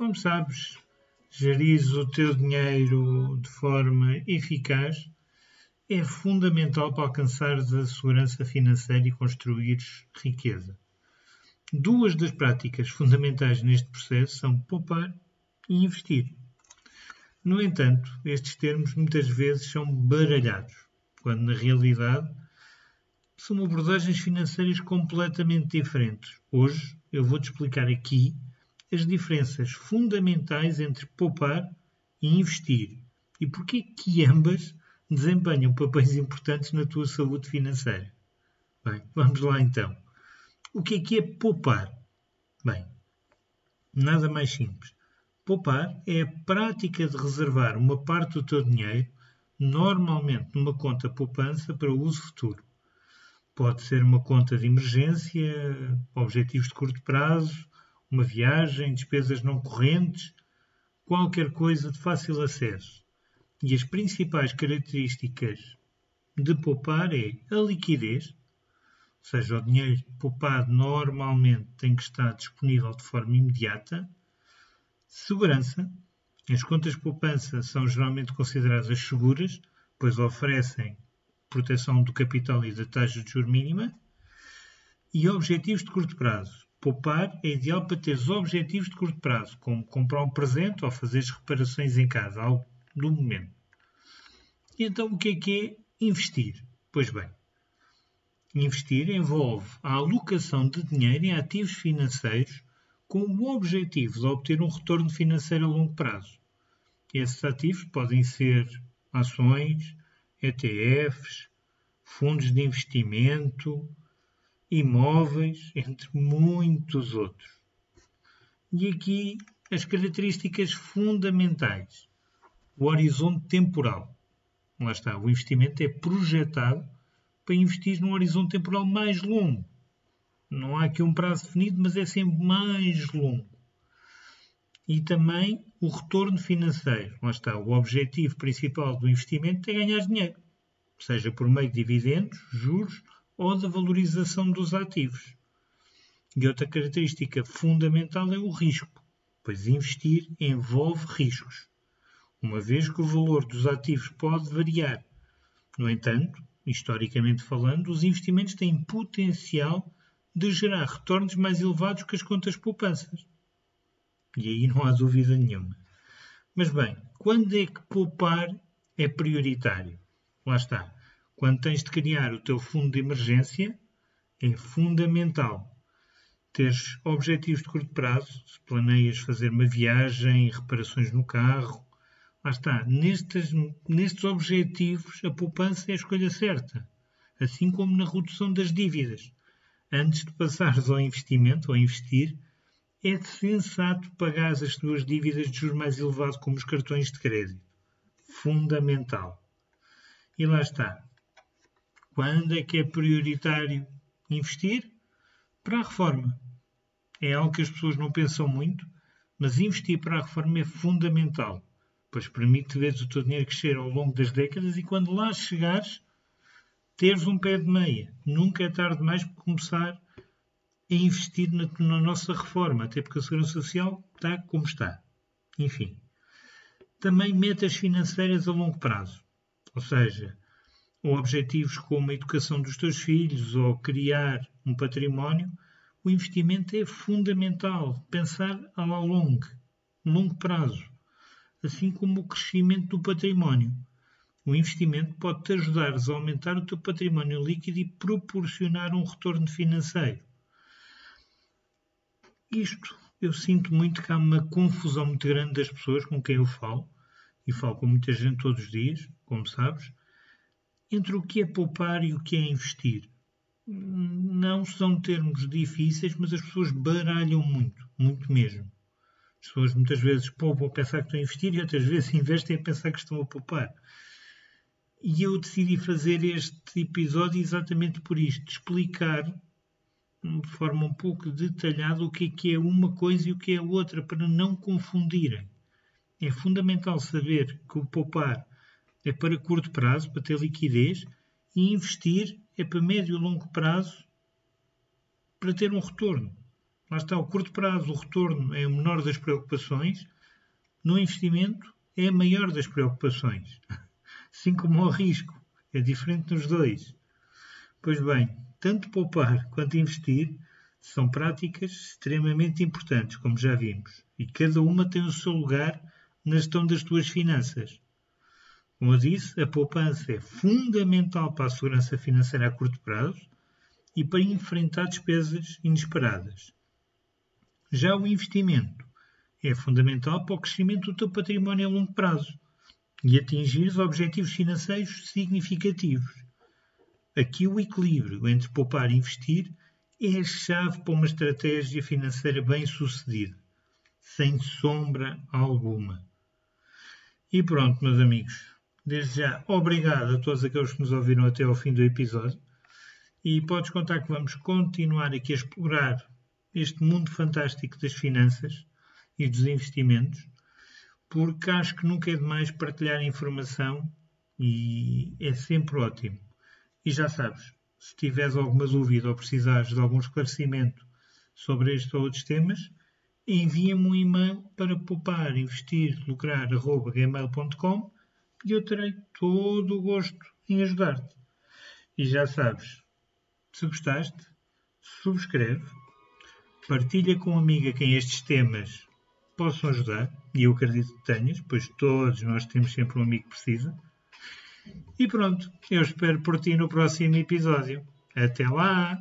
como sabes, gerir o teu dinheiro de forma eficaz é fundamental para alcançar a segurança financeira e construir riqueza. Duas das práticas fundamentais neste processo são poupar e investir. No entanto, estes termos muitas vezes são baralhados, quando na realidade são abordagens financeiras completamente diferentes. Hoje eu vou-te explicar aqui as diferenças fundamentais entre poupar e investir e porque que ambas desempenham papéis importantes na tua saúde financeira. Bem, vamos lá então. O que é que é poupar? Bem, nada mais simples. Poupar é a prática de reservar uma parte do teu dinheiro, normalmente numa conta poupança, para uso futuro. Pode ser uma conta de emergência, objetivos de curto prazo, uma viagem, despesas não correntes, qualquer coisa de fácil acesso. E as principais características de poupar é a liquidez, ou seja, o dinheiro poupado normalmente tem que estar disponível de forma imediata, segurança, as contas de poupança são geralmente consideradas seguras, pois oferecem proteção do capital e da taxa de juros mínima, e objetivos de curto prazo, Poupar é ideal para teres objetivos de curto prazo, como comprar um presente ou fazer reparações em casa, algo do momento. E então o que é que é investir? Pois bem, investir envolve a alocação de dinheiro em ativos financeiros com o objetivo de obter um retorno financeiro a longo prazo. Esses ativos podem ser ações, ETFs, fundos de investimento, imóveis, entre muitos outros. E aqui as características fundamentais. O horizonte temporal. Lá está, o investimento é projetado para investir num horizonte temporal mais longo. Não há aqui um prazo definido, mas é sempre mais longo. E também o retorno financeiro. Lá está, o objetivo principal do investimento é ganhar dinheiro, seja por meio de dividendos, juros ou da valorização dos ativos. E outra característica fundamental é o risco, pois investir envolve riscos, uma vez que o valor dos ativos pode variar. No entanto, historicamente falando, os investimentos têm potencial de gerar retornos mais elevados que as contas poupanças. E aí não há dúvida nenhuma. Mas bem, quando é que poupar é prioritário? Lá está. Quando tens de criar o teu fundo de emergência, é fundamental teres objetivos de curto prazo. Se planeias fazer uma viagem, reparações no carro, lá está. Nestes, nestes objetivos, a poupança é a escolha certa. Assim como na redução das dívidas. Antes de passares ao investimento, ou investir, é sensato pagar as tuas dívidas de juros mais elevados, como os cartões de crédito. Fundamental. E lá está. Quando é que é prioritário investir? Para a reforma. É algo que as pessoas não pensam muito, mas investir para a reforma é fundamental, pois permite ver o teu dinheiro crescer ao longo das décadas e quando lá chegares, teres um pé de meia. Nunca é tarde demais para começar a investir na, na nossa reforma, até porque a Segurança Social está como está. Enfim. Também metas financeiras a longo prazo. Ou seja, ou objetivos como a educação dos teus filhos ou criar um património, o investimento é fundamental. Pensar a longo, longo prazo, assim como o crescimento do património. O investimento pode te ajudar a aumentar o teu património líquido e proporcionar um retorno financeiro. Isto eu sinto muito que há uma confusão muito grande das pessoas com quem eu falo, e falo com muita gente todos os dias, como sabes, entre o que é poupar e o que é investir. Não são termos difíceis, mas as pessoas baralham muito, muito mesmo. As pessoas muitas vezes poupam a pensar que estão a investir e outras vezes investem a pensar que estão a poupar. E eu decidi fazer este episódio exatamente por isto, explicar de forma um pouco detalhada o que é que é uma coisa e o que é outra, para não confundirem. É fundamental saber que o poupar é para curto prazo, para ter liquidez, e investir é para médio e longo prazo, para ter um retorno. Lá está, o curto prazo, o retorno é o menor das preocupações, no investimento é a maior das preocupações. Assim como o risco, é diferente nos dois. Pois bem, tanto poupar quanto investir são práticas extremamente importantes, como já vimos, e cada uma tem o seu lugar na gestão das tuas finanças. Como eu disse, a poupança é fundamental para a segurança financeira a curto prazo e para enfrentar despesas inesperadas. Já o investimento é fundamental para o crescimento do teu património a longo prazo e atingir os objetivos financeiros significativos. Aqui o equilíbrio entre poupar e investir é a chave para uma estratégia financeira bem sucedida, sem sombra alguma. E pronto, meus amigos. Desde já, obrigado a todos aqueles que nos ouviram até ao fim do episódio. E podes contar que vamos continuar aqui a explorar este mundo fantástico das finanças e dos investimentos, porque acho que nunca é demais partilhar informação e é sempre ótimo. E já sabes, se tiveres alguma dúvida ou precisares de algum esclarecimento sobre estes ou outros temas, envia-me um e-mail para poupar, e eu terei todo o gosto em ajudar-te. E já sabes, se gostaste, subscreve, partilha com uma amiga quem estes temas possam ajudar, e eu acredito que tenhas, pois todos nós temos sempre um amigo que precisa. E pronto, eu espero por ti no próximo episódio. Até lá!